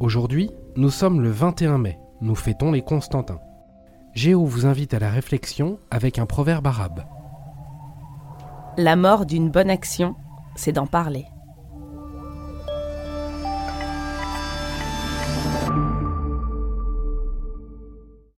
Aujourd'hui, nous sommes le 21 mai, nous fêtons les Constantins. Géo vous invite à la réflexion avec un proverbe arabe. La mort d'une bonne action, c'est d'en parler.